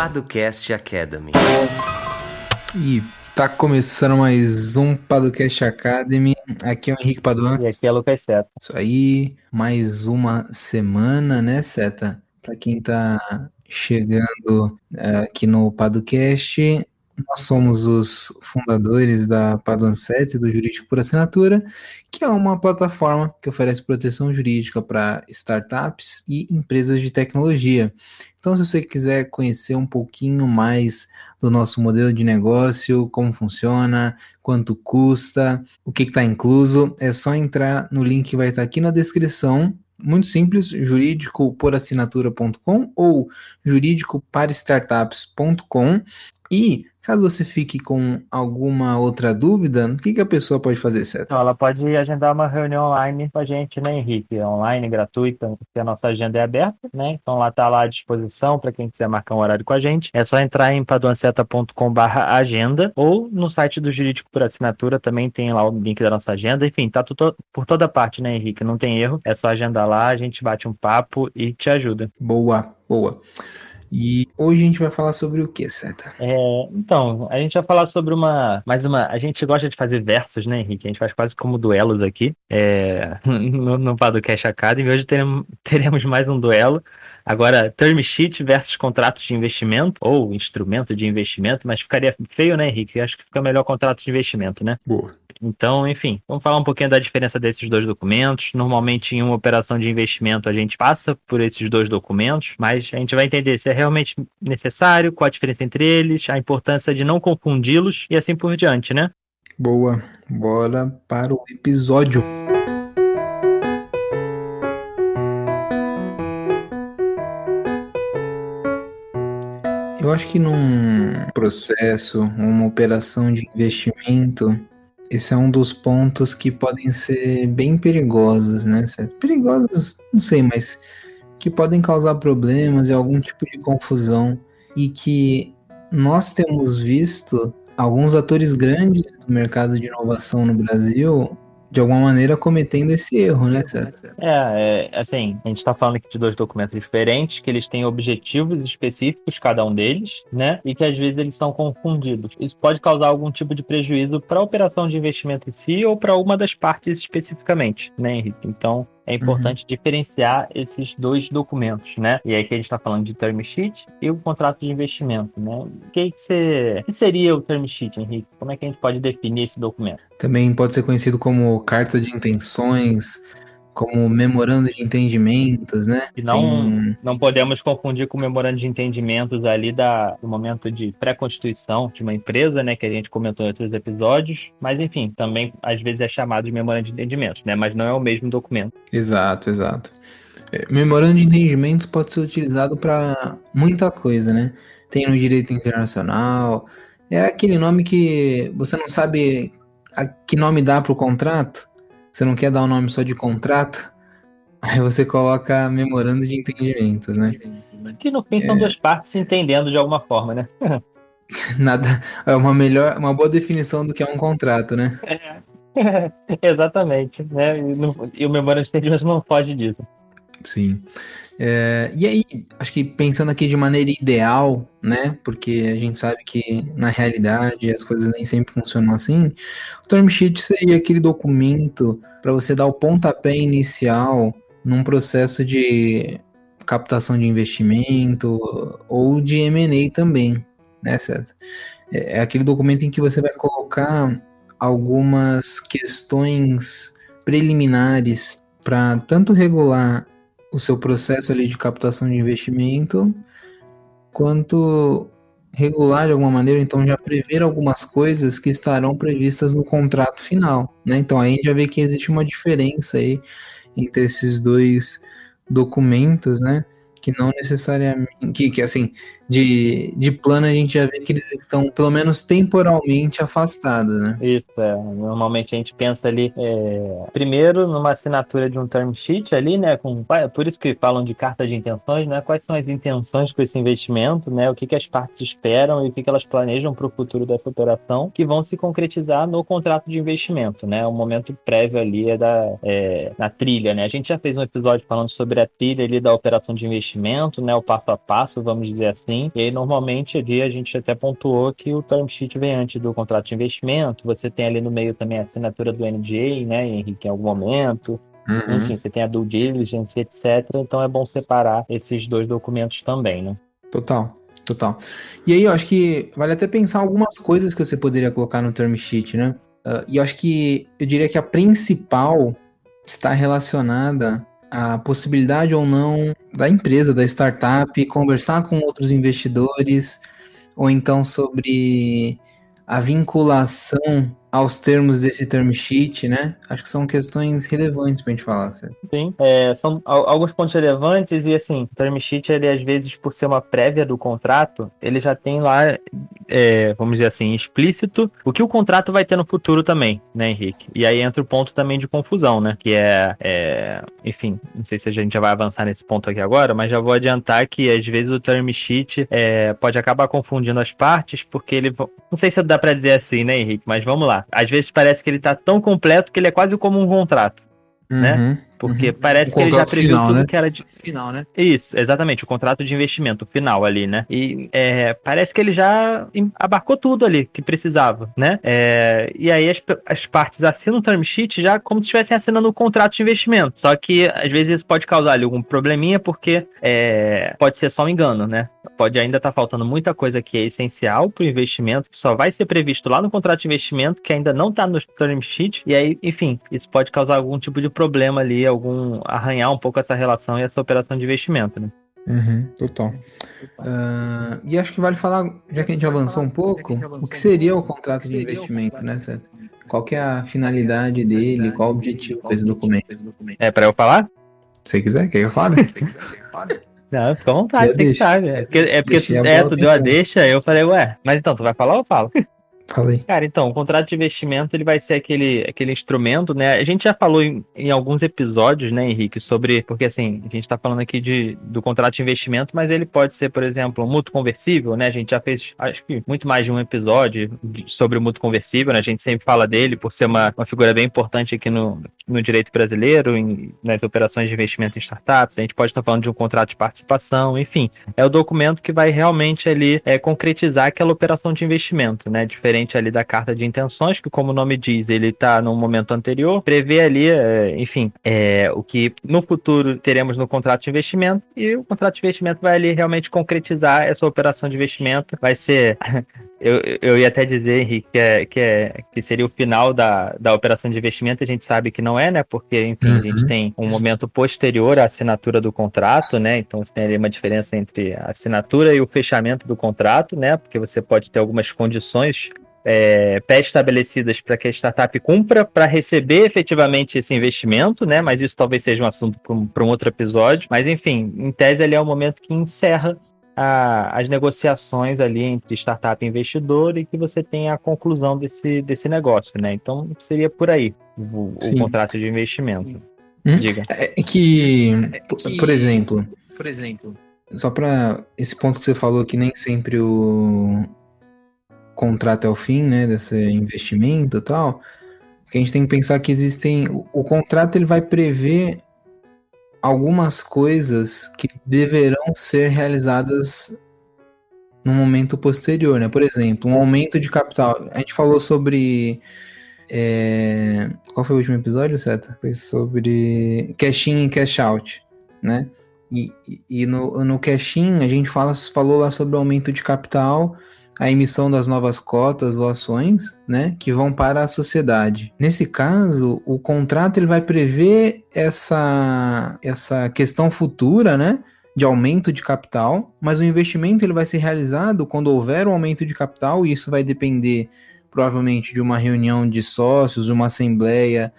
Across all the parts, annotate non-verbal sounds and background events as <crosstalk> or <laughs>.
Paducast Academy. E tá começando mais um Paducast Academy. Aqui é o Henrique Paduan. E aqui é o Lucas Seta. Isso aí, mais uma semana, né, Seta? Para quem tá chegando é, aqui no Paducast, nós somos os fundadores da Paduan 7, do Jurídico por Assinatura, que é uma plataforma que oferece proteção jurídica para startups e empresas de tecnologia. Então, se você quiser conhecer um pouquinho mais do nosso modelo de negócio, como funciona, quanto custa, o que está incluso, é só entrar no link que vai estar tá aqui na descrição muito simples, jurídicoporassinatura.com ou jurídicoparastartups.com e Caso você fique com alguma outra dúvida, o que, que a pessoa pode fazer, certo? Ela pode agendar uma reunião online com a gente, né, Henrique? Online, gratuita, porque a nossa agenda é aberta, né? Então lá está lá à disposição para quem quiser marcar um horário com a gente. É só entrar em paduanceta.com/agenda ou no site do Jurídico por Assinatura também tem lá o link da nossa agenda. Enfim, tá tudo por toda parte, né, Henrique? Não tem erro. É só agendar lá, a gente bate um papo e te ajuda. Boa, boa. E hoje a gente vai falar sobre o que, Seta? É, então, a gente vai falar sobre uma. Mais uma. A gente gosta de fazer versos, né, Henrique? A gente faz quase como duelos aqui é, <laughs> no, no Padocast Academy. Hoje teremos, <laughs> teremos mais um duelo. Agora, term sheet versus contratos de investimento, ou instrumento de investimento, mas ficaria feio, né, Henrique? Acho que fica melhor contrato de investimento, né? Boa. Então, enfim, vamos falar um pouquinho da diferença desses dois documentos. Normalmente, em uma operação de investimento, a gente passa por esses dois documentos, mas a gente vai entender se é realmente necessário, qual a diferença entre eles, a importância de não confundi-los e assim por diante, né? Boa, bora para o episódio. Eu acho que num processo, uma operação de investimento, esse é um dos pontos que podem ser bem perigosos, né? Perigosos, não sei, mas que podem causar problemas e algum tipo de confusão e que nós temos visto alguns atores grandes do mercado de inovação no Brasil de alguma maneira cometendo esse erro, né, certo? É, é assim, a gente está falando aqui de dois documentos diferentes, que eles têm objetivos específicos, cada um deles, né? E que às vezes eles são confundidos. Isso pode causar algum tipo de prejuízo para a operação de investimento em si ou para uma das partes especificamente, né, Henrique? Então, é importante uhum. diferenciar esses dois documentos, né? E aí que a gente está falando de term sheet e o contrato de investimento, né? O que, que, que seria o term sheet, Henrique? Como é que a gente pode definir esse documento? Também pode ser conhecido como carta de intenções, como memorando de entendimentos, né? E não, Tem... não podemos confundir com o memorando de entendimentos ali da, do momento de pré-constituição de uma empresa, né? Que a gente comentou em outros episódios. Mas, enfim, também às vezes é chamado de memorando de entendimentos, né? Mas não é o mesmo documento. Exato, exato. É, memorando de entendimentos pode ser utilizado para muita coisa, né? Tem no direito internacional. É aquele nome que você não sabe a que nome dá para o contrato você não quer dar o um nome só de contrato, <laughs> aí você coloca memorando de entendimentos, né? Que no fim são é... duas partes se entendendo de alguma forma, né? <laughs> Nada, é uma melhor, uma boa definição do que é um contrato, né? É. <laughs> Exatamente, né? E, no, e o memorando de entendimentos não foge disso. Sim. É, e aí, acho que pensando aqui de maneira ideal, né? Porque a gente sabe que na realidade as coisas nem sempre funcionam assim. O term sheet seria aquele documento para você dar o pontapé inicial num processo de captação de investimento ou de M&A também, né, certo? É, é aquele documento em que você vai colocar algumas questões preliminares para tanto regular o seu processo ali de captação de investimento, quanto regular de alguma maneira, então já prever algumas coisas que estarão previstas no contrato final, né? Então aí a gente já vê que existe uma diferença aí entre esses dois documentos, né? Que não necessariamente, que, que assim, de, de plano a gente já vê que eles estão pelo menos temporalmente afastados, né? Isso, é. Normalmente a gente pensa ali é, primeiro numa assinatura de um term sheet ali, né? Com, por isso que falam de carta de intenções, né? Quais são as intenções com esse investimento, né? O que, que as partes esperam e o que, que elas planejam para o futuro dessa operação que vão se concretizar no contrato de investimento, né? O momento prévio ali é da é, na trilha, né? A gente já fez um episódio falando sobre a trilha ali da operação de investimento, né? O passo a passo, vamos dizer assim fim. E aí, normalmente, ali a gente até pontuou que o term sheet vem antes do contrato de investimento. Você tem ali no meio também a assinatura do NDA, né, Henrique, em algum momento. Uhum. Enfim, você tem a due diligence, etc. Então é bom separar esses dois documentos também, né? Total, total. E aí eu acho que vale até pensar algumas coisas que você poderia colocar no term sheet, né? Uh, e eu acho que eu diria que a principal está relacionada à possibilidade ou não da empresa, da startup, conversar com outros investidores, ou então sobre a vinculação aos termos desse term sheet, né? Acho que são questões relevantes pra gente falar, certo? Sim, é, são alguns pontos relevantes e assim, o term sheet, ele às vezes, por ser uma prévia do contrato, ele já tem lá, é, vamos dizer assim, explícito o que o contrato vai ter no futuro também, né, Henrique? E aí entra o ponto também de confusão, né? Que é, é enfim, não sei se a gente já vai avançar nesse ponto aqui agora, mas já vou adiantar que às vezes o term sheet é, pode acabar confundindo as partes, porque ele, não sei se dá para dizer assim, né, Henrique? Mas vamos lá. Às vezes parece que ele tá tão completo que ele é quase como um contrato, né? uhum. né? Porque uhum. parece o que ele já previu final, tudo né? que era de final, né? Isso, exatamente, o contrato de investimento final ali, né? E é, parece que ele já abarcou tudo ali que precisava, né? É, e aí as, as partes assinam o term sheet já como se estivessem assinando o contrato de investimento. Só que às vezes isso pode causar ali algum probleminha porque é, pode ser só um engano, né? Pode ainda estar tá faltando muita coisa que é essencial para o investimento, que só vai ser previsto lá no contrato de investimento, que ainda não está no term sheet. E aí, enfim, isso pode causar algum tipo de problema ali algum arranhar um pouco essa relação e essa operação de investimento, né? Uhum, total. Uh, e acho que vale falar, já que a gente avançou um pouco, o que seria o contrato de investimento, né, certo? Qual que é a finalidade dele, qual o objetivo desse documento? É para eu falar? Se quiser, quer que eu fale? <laughs> Não, fica à vontade, você que sabe. É porque, é porque é, tu deu a deixa, eu falei, ué, mas então, tu vai falar ou eu falo? Falei. Cara, então, o contrato de investimento ele vai ser aquele, aquele instrumento, né? A gente já falou em, em alguns episódios, né, Henrique, sobre. Porque assim, a gente está falando aqui de, do contrato de investimento, mas ele pode ser, por exemplo, um mútuo conversível, né? A gente já fez, acho que, muito mais de um episódio sobre o mútuo conversível, né? A gente sempre fala dele por ser uma, uma figura bem importante aqui no, no direito brasileiro, em, nas operações de investimento em startups. A gente pode estar falando de um contrato de participação, enfim. É o documento que vai realmente ali é, concretizar aquela operação de investimento, né? Diferente diferente ali da carta de intenções, que como o nome diz, ele está no momento anterior, prevê ali, é, enfim, é, o que no futuro teremos no contrato de investimento, e o contrato de investimento vai ali realmente concretizar essa operação de investimento, vai ser <laughs> Eu, eu ia até dizer, Henrique, que, é, que, é, que seria o final da, da operação de investimento, a gente sabe que não é, né? Porque, enfim, uhum. a gente uhum. tem um momento posterior à assinatura do contrato, né? Então você tem ali uma diferença entre a assinatura e o fechamento do contrato, né? Porque você pode ter algumas condições é, pré-estabelecidas para que a startup cumpra para receber efetivamente esse investimento, né? Mas isso talvez seja um assunto para um outro episódio. Mas enfim, em tese ali é o momento que encerra a, as negociações ali entre startup e investidor e que você tenha a conclusão desse, desse negócio, né? Então seria por aí o, o contrato de investimento. Hum? Diga. É, é que, é que, por exemplo, por exemplo, só para esse ponto que você falou que nem sempre o contrato é o fim, né, desse investimento e tal, que a gente tem que pensar que existem o, o contrato ele vai prever algumas coisas que deverão ser realizadas no momento posterior, né? Por exemplo, um aumento de capital. A gente falou sobre é... qual foi o último episódio, Seta? Foi sobre cash in e cash out, né? E, e no, no cash in a gente fala, falou lá sobre o aumento de capital a emissão das novas cotas ou ações, né, que vão para a sociedade. Nesse caso, o contrato ele vai prever essa essa questão futura, né, de aumento de capital, mas o investimento ele vai ser realizado quando houver um aumento de capital e isso vai depender provavelmente de uma reunião de sócios, uma assembleia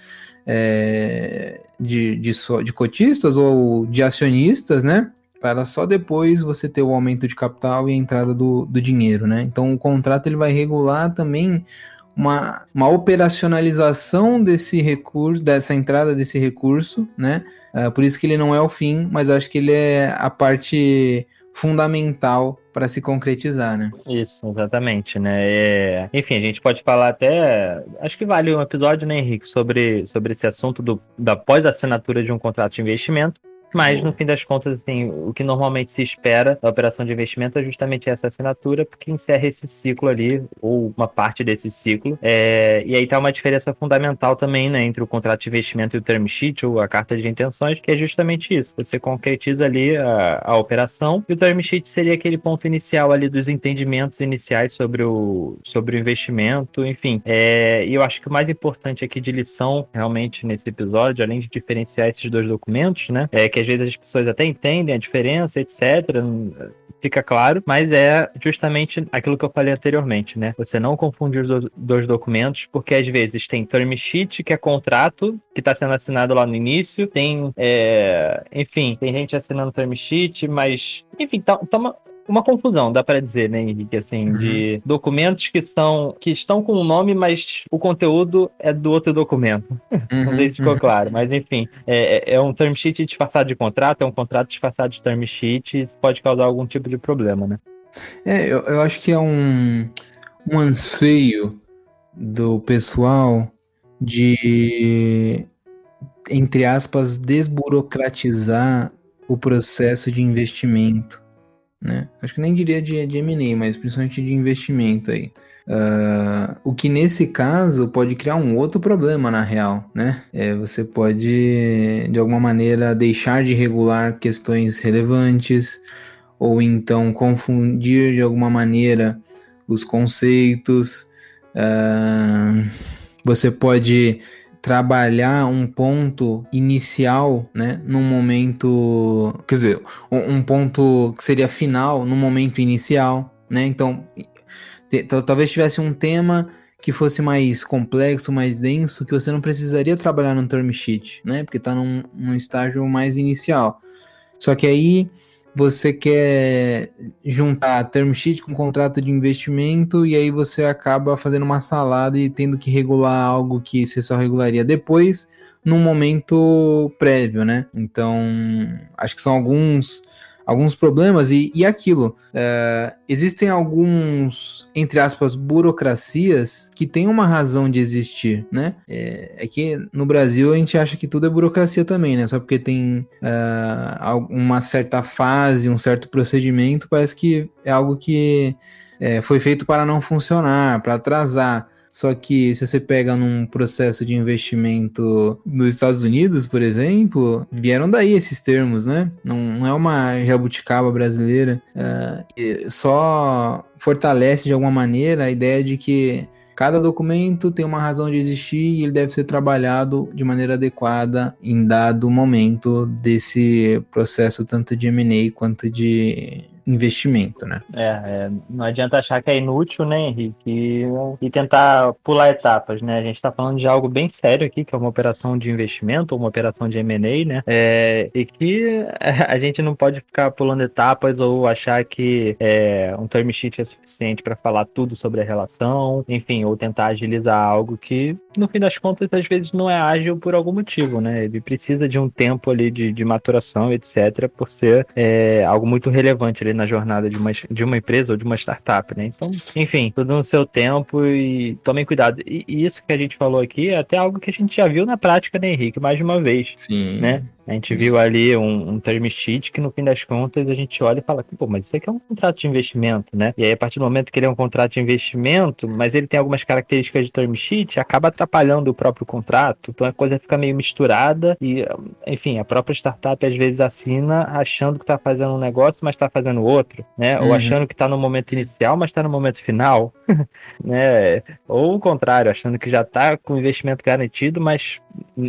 é, de, de, de cotistas ou de acionistas, né? Para só depois você ter o aumento de capital e a entrada do, do dinheiro, né? Então o contrato ele vai regular também uma, uma operacionalização desse recurso, dessa entrada desse recurso, né? Uh, por isso que ele não é o fim, mas acho que ele é a parte fundamental para se concretizar, né? Isso, exatamente, né? É... Enfim, a gente pode falar até, acho que vale um episódio, né, Henrique, sobre, sobre esse assunto do, da pós-assinatura de um contrato de investimento, Mas, no fim das contas, assim, o que normalmente se espera da operação de investimento é justamente essa assinatura, porque encerra esse ciclo ali, ou uma parte desse ciclo. É, e aí tá uma diferença fundamental também, né, entre o contrato de investimento e o term sheet, ou a carta de intenções, que é justamente isso. Você concretiza ali a, a operação, e o term sheet seria aquele ponto inicial ali dos entendimentos iniciais sobre o, sobre o investimento, enfim. É, e eu acho que o mais importante aqui de lição, realmente, nesse episódio, além de diferenciar esses dois documentos, né, é que às vezes as pessoas até entendem a diferença, etc., fica claro, mas é justamente aquilo que eu falei anteriormente, né? Você não confunde os dois documentos, porque às vezes tem term sheet, que é contrato, que está sendo assinado lá no início, tem, é... enfim, tem gente assinando term sheet, mas, enfim, tá, tá uma, confusão, dá para dizer, né, Henrique, assim, uhum. de documentos que são que estão com o um nome, mas o conteúdo é do outro documento. Uhum, <laughs> Não sei se ficou uhum. claro, mas enfim, é, é, é, um term sheet disfarçado de contrato, é um contrato disfarçado de term sheet, pode causar algum tipo de problema, né? É, eu, eu acho que é um, um anseio do pessoal de, entre aspas, desburocratizar o processo de investimento né? Acho que nem diria de, de M&A, mas principalmente de investimento aí. Uh, o que nesse caso pode criar um outro problema na real, né? É, você pode de alguma maneira deixar de regular questões relevantes ou então confundir de alguma maneira os conceitos. Uh, você pode trabalhar um ponto inicial, né, num momento, quer dizer, um, ponto que seria final num momento inicial, né? Então, talvez tivesse um tema que fosse mais complexo, mais denso, que você não precisaria trabalhar no term sheet, né? Porque está num, num estágio mais inicial. Só que aí você quer juntar term sheet com contrato de investimento e aí você acaba fazendo uma salada e tendo que regular algo que você só regularia depois num momento prévio, né? Então, acho que são alguns alguns problemas e, e aquilo. É, existem alguns, entre aspas, burocracias que têm uma razão de existir, né? É, é, que no Brasil a gente acha que tudo é burocracia também, né? Só porque tem uh, uma certa fase, um certo procedimento, parece que é algo que é, foi feito para não funcionar, para atrasar. Só que se você pega num processo de investimento nos Estados Unidos, por exemplo, vieram daí esses termos, né? Não, não é uma jabuticaba brasileira. É, só fortalece de alguma maneira a ideia de que Cada documento tem uma razão de existir e ele deve ser trabalhado de maneira adequada em dado momento desse processo, tanto de M&A quanto de investimento, né? É, é, não adianta achar que é inútil, né, Henrique? E, e tentar pular etapas, né? A gente está falando de algo bem sério aqui, que é uma operação de investimento, uma operação de M&A, né? É, e que <laughs> a gente não pode ficar pulando etapas ou achar que é, um term sheet é suficiente para falar tudo sobre a relação, enfim, ou tentar agilizar algo que, no fim das contas, às vezes não é ágil por algum motivo, né? Ele precisa de um tempo ali de, de maturação, etc., por ser é, algo muito relevante ali na jornada de uma, de uma empresa ou de uma startup, né? Então, enfim, tudo no seu tempo e tomem cuidado. E, e, isso que a gente falou aqui é até algo que a gente já viu na prática, né, Henrique? Mais de uma vez. Sim. Né? A gente viu ali um, um term sheet que no fim das contas a gente olha e fala, pô, mas isso aqui é um contrato de investimento, né? E aí a partir do momento que ele é um contrato de investimento, mas ele tem algumas características de term sheet, acaba atrapalhando o próprio contrato, então a coisa fica meio misturada e, enfim, a própria startup às vezes assina achando que está fazendo um negócio, mas está fazendo outro, né? Uhum. Ou achando que está no momento inicial, mas está no momento final, <laughs> né? Ou o contrário, achando que já está com investimento garantido, mas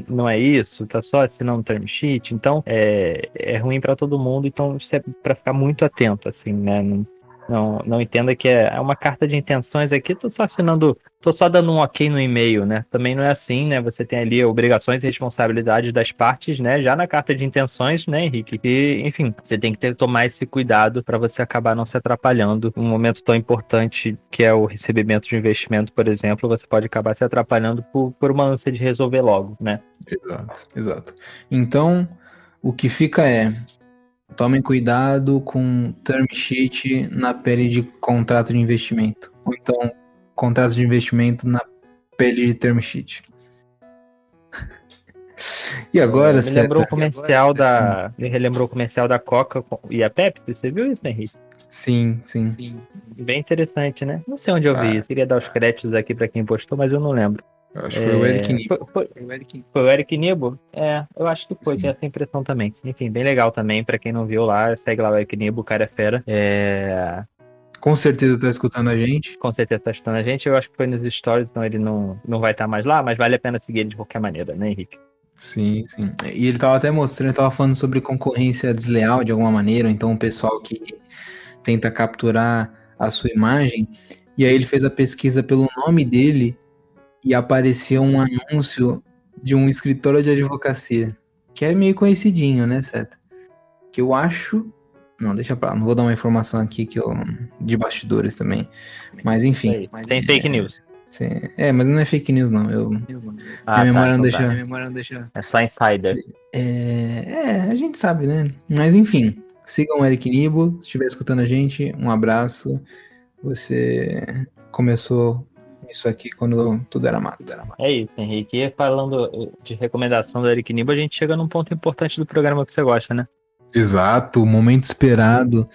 não é isso, tá só assinando um term sheet, então é, é ruim para todo mundo, então é para ficar muito atento, assim, né? Não, não, não entenda que é, é uma carta de intenções aqui, tô só assinando, tô só dando um ok no e-mail, né? Também não é assim, né? Você tem ali obrigações e responsabilidades das partes, né? Já na carta de intenções, né, Henrique? E, enfim, você tem que ter, tomar esse cuidado para você acabar não se atrapalhando. Um momento tão importante que é o recebimento de investimento, por exemplo, você pode acabar se atrapalhando por, por uma ânsia de resolver logo, né? Exato, exato. Então, o que fica é Tomem cuidado com term sheet na pele de contrato de investimento. Ou então, contrato de investimento na pele de term sheet. E agora, Me lembrou o comercial da. Me relembrou o comercial da Coca e a Pepsi. Você viu isso, Henrique? Sim, sim. sim. Bem interessante, né? Não sei onde eu vi ah. isso. Queria dar os créditos aqui para quem postou, mas eu não lembro. Acho que foi o Eric Nibo. Foi, foi, o Eric... foi o Eric Nibo? É, eu acho que foi, tenho essa impressão também. Enfim, bem legal também, pra quem não viu lá, segue lá o Eric Nibo, o cara é fera. É... Com certeza tá escutando a gente. Com certeza tá escutando a gente. Eu acho que foi nos stories, então ele não, não vai estar tá mais lá, mas vale a pena seguir ele de qualquer maneira, né, Henrique? Sim, sim. E ele tava até mostrando, tava falando sobre concorrência desleal de alguma maneira, então o pessoal que tenta capturar a sua imagem. E aí ele fez a pesquisa pelo nome dele e apareceu um anúncio de um escritor de advocacia, que é meio conhecidinho, né, Seta? Que eu acho. Não, deixa pra lá, não vou dar uma informação aqui que eu. de bastidores também. Mas enfim. Tem fake news. É, mas não é fake news, não. Eu, ah, minha, tá, memória não então deixa, tá. minha memória não deixa. É só insider. É, é, a gente sabe, né? Mas enfim, sigam o Eric Nibo. Se estiver escutando a gente, um abraço. Você começou isso aqui quando tudo era mato. É isso, Henrique. E falando de recomendação do Eric Nibo, a gente chega num ponto importante do programa que você gosta, né? Exato, o momento esperado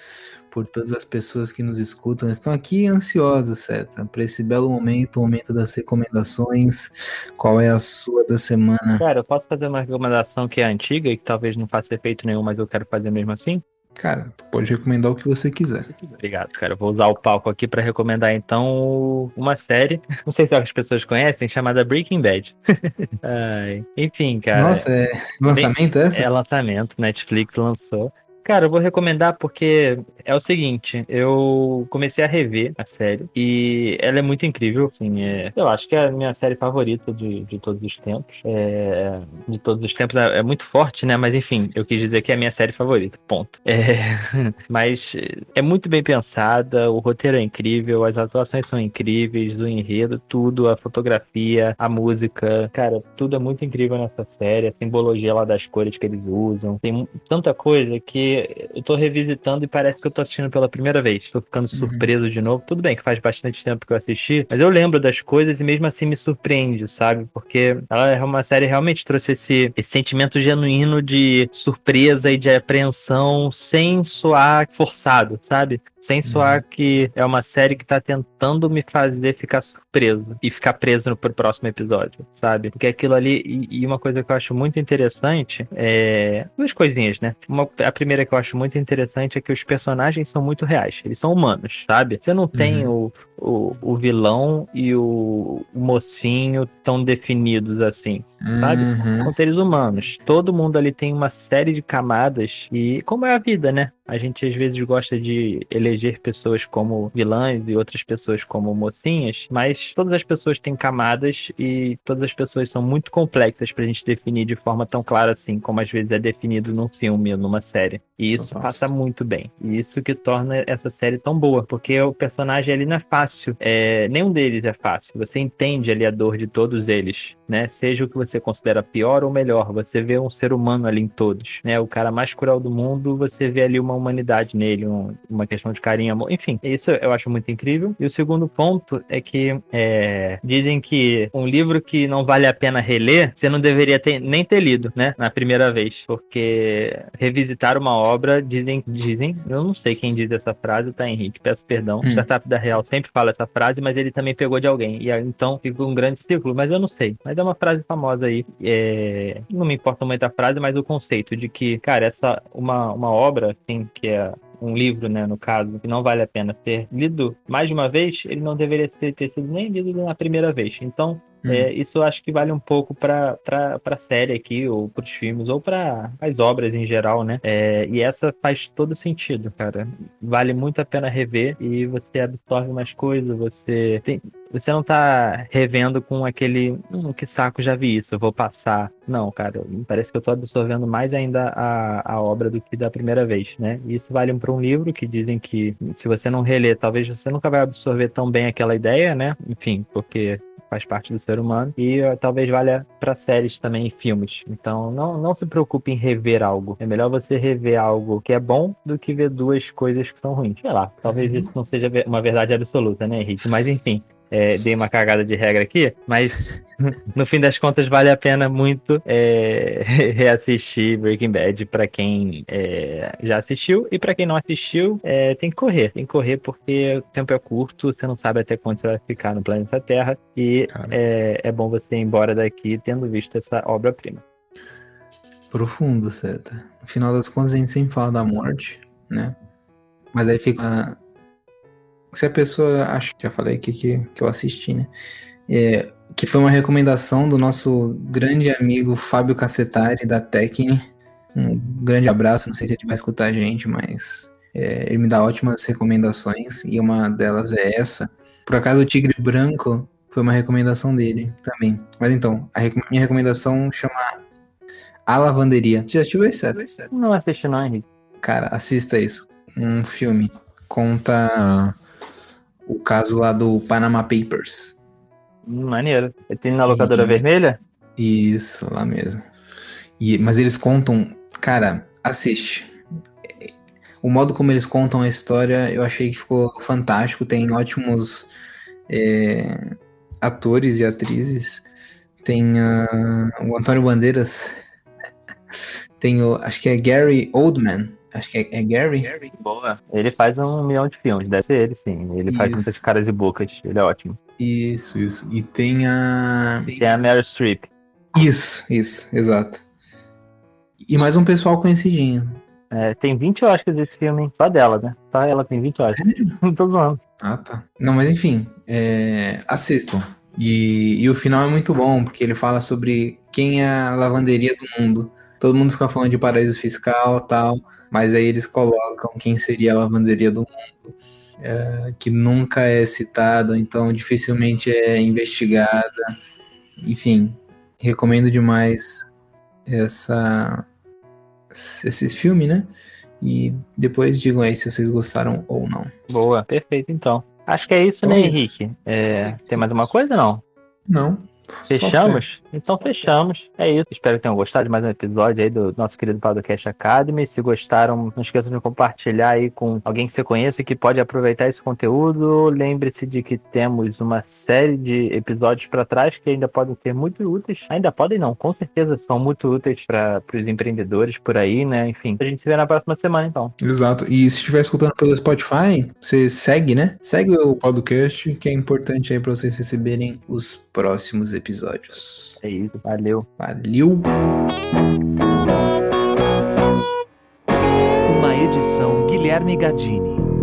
por todas as pessoas que nos escutam. Estão aqui ansiosos, Seta, para esse belo momento, o momento das recomendações. Qual é a sua da semana? Cara, eu posso fazer uma recomendação que é antiga e que talvez não faça efeito nenhum, mas eu quero fazer mesmo assim? Cara, pode recomendar o que você quiser. Obrigado, cara. Eu vou usar o palco aqui para recomendar então uma série, <laughs> não sei se as pessoas conhecem, chamada Breaking Bad. <laughs> enfim, cara. Nossa, é lançamento essa? É lançamento, Netflix lançou. Cara, eu vou recomendar porque é o seguinte, eu comecei a rever a série e ela é muito incrível, assim, é, eu acho que é a minha série favorita de, de todos os tempos, é, de todos os tempos, é, é, muito forte, né, mas enfim, eu quis dizer que é a minha série favorita, ponto. É, <laughs> mas é muito bem pensada, o roteiro é incrível, as atuações são incríveis, o enredo, tudo, a fotografia, a música, cara, tudo é muito incrível nessa série, a simbologia lá das cores que eles usam, tem tanta coisa que eu tô revisitando e parece que eu tô assistindo pela primeira vez. Tô ficando uhum. surpreso de novo. Tudo bem que faz bastante tempo que eu assisti, mas eu lembro das coisas e mesmo assim me surpreende, sabe? Porque ela é uma série que realmente trouxe esse, esse sentimento genuíno de surpresa e de apreensão sem soar forçado, sabe? Sem soar uhum. que é uma série que tá tentando me fazer ficar surpreso e ficar preso no pro próximo episódio, sabe? Porque aquilo ali, e, e, uma coisa que eu acho muito interessante é. Duas coisinhas, né? Uma, a primeira que eu acho muito interessante é que os personagens são muito reais, eles são humanos, sabe? Você não tem uhum. o, o, o, vilão e o, o, mocinho tão definidos assim, uhum. sabe? São seres humanos. Todo mundo ali tem uma série de camadas e como é a vida, né? A gente às vezes gosta de eleger pessoas como vilãs e outras pessoas como mocinhas, mas todas as pessoas têm camadas e todas as pessoas são muito complexas pra gente definir de forma tão clara assim, como às vezes é definido num filme ou numa série. E isso Fantástico. passa muito bem. E isso que torna essa série tão boa, porque o personagem ali não é fácil. É, nenhum deles é fácil. Você entende ali a dor de todos eles, né? Seja o que você considera pior ou melhor, você vê um ser humano ali em todos, né? O cara mais cruel do mundo, você vê ali uma humanidade nele, um, uma questão de carinho, amor. Enfim, isso eu acho muito incrível. E o segundo ponto é que é, dizem que um livro que não vale a pena reler, você não deveria ter, nem ter lido, né? Na primeira vez. Porque revisitar uma obra, dizem, dizem, eu não sei quem diz essa frase, tá, Henrique? Peço perdão. Hum. O Startup da Real sempre fala essa frase, mas ele também pegou de alguém. E então fica um grande círculo, mas eu não sei. Mas é uma frase famosa aí. É, não me importa muito a frase, mas o conceito de que, cara, essa uma, uma obra, assim, que é um livro, né, no caso, que não vale a pena ser lido mais de uma vez, ele não deveria ter sido nem lido na primeira vez. Então, hum. é, isso eu acho que vale um pouco para a série aqui, ou para os filmes, ou para as obras em geral, né? É, e essa faz todo sentido, cara. Vale muito a pena rever e você absorve mais coisas, você tem, você não tá revendo com aquele, hum, que saco, já vi isso, eu vou passar. Não, cara, parece que eu tô absorvendo mais ainda a, a obra do que da primeira vez, né? E isso vale para um livro que dizem que se você não reler, talvez você nunca vai absorver tão bem aquela ideia, né? Enfim, porque faz parte do ser humano e uh, talvez valha para séries também e filmes. Então não, não se preocupe em rever algo. É melhor você rever algo que é bom do que ver duas coisas que são ruins. Sei lá, talvez uhum. isso não seja uma verdade absoluta, né, Henrique? Mas enfim, é, dei uma cagada de regra aqui, mas <laughs> no fim das contas vale a pena muito é, <laughs> reassistir Breaking Bad para quem é, já assistiu e para quem não assistiu é, tem que correr, tem que correr porque o tempo é curto, você não sabe até quando você vai ficar no planeta Terra e é, é bom você ir embora daqui tendo visto essa obra-prima. Profundo, Seta. No final das contas a gente sempre fala da morte, né? Mas aí fica se a pessoa acha que já falei aqui que, que eu assisti, né? É, que foi uma recomendação do nosso grande amigo Fábio Cacetari, da Tecni. Um grande abraço, não sei se ele vai escutar a gente, mas é, ele me dá ótimas recomendações e uma delas é essa. Por acaso o Tigre Branco foi uma recomendação dele também. Mas então, a rec minha recomendação chama A Lavanderia. Você já assistiu esse? Não assisti não, Henrique. Cara, assista isso. Um filme. Conta o caso lá do Panama Papers. Maneiro. Tem na locadora e... vermelha? Isso, lá mesmo. E, mas eles contam. Cara, assiste. O modo como eles contam a história eu achei que ficou fantástico. Tem ótimos é, atores e atrizes. Tem uh, o Antônio Bandeiras. <laughs> Tem o. Acho que é Gary Oldman. Acho que é, é Gary. Gary. Boa. Ele faz um milhão de filmes, deve ser ele, sim. Ele isso. faz muitas caras e bocas. Ele é ótimo. Isso, isso. E tem a. Tem a Meryl Streep. Isso, isso, exato. E mais um pessoal conhecidinho. É, tem 20 Oscars esse filme, só dela, né? Só ela tem 20 Oscars. <laughs> Não tô zoando. Ah, tá. Não, mas enfim, é... assistam. E, e o final é muito bom, porque ele fala sobre quem é a lavanderia do mundo. Todo mundo fica falando de paraíso fiscal tal. Mas aí eles colocam quem seria a lavanderia do mundo, é, que nunca é citado, então dificilmente é investigada. Enfim, recomendo demais essa, esses filmes, né? E depois digam aí se vocês gostaram ou não. Boa, perfeito então. Acho que é isso, né, Henrique? É, tem mais uma coisa não? Não. Fechamos? Então fechamos. É isso. Espero que tenham gostado de mais um episódio aí do nosso querido Podcast Academy. Se gostaram, não esqueçam de compartilhar aí com alguém que você conheça que pode aproveitar esse conteúdo. Lembre-se de que temos uma série de episódios para trás que ainda podem ser muito úteis. Ainda podem não, com certeza são muito úteis para os empreendedores por aí, né? Enfim, a gente se vê na próxima semana então. Exato. E se estiver escutando pelo Spotify, você segue, né? Segue o podcast, que é importante aí para vocês receberem os próximos episódios. É isso, valeu. Valeu! Uma edição Guilherme Gadini.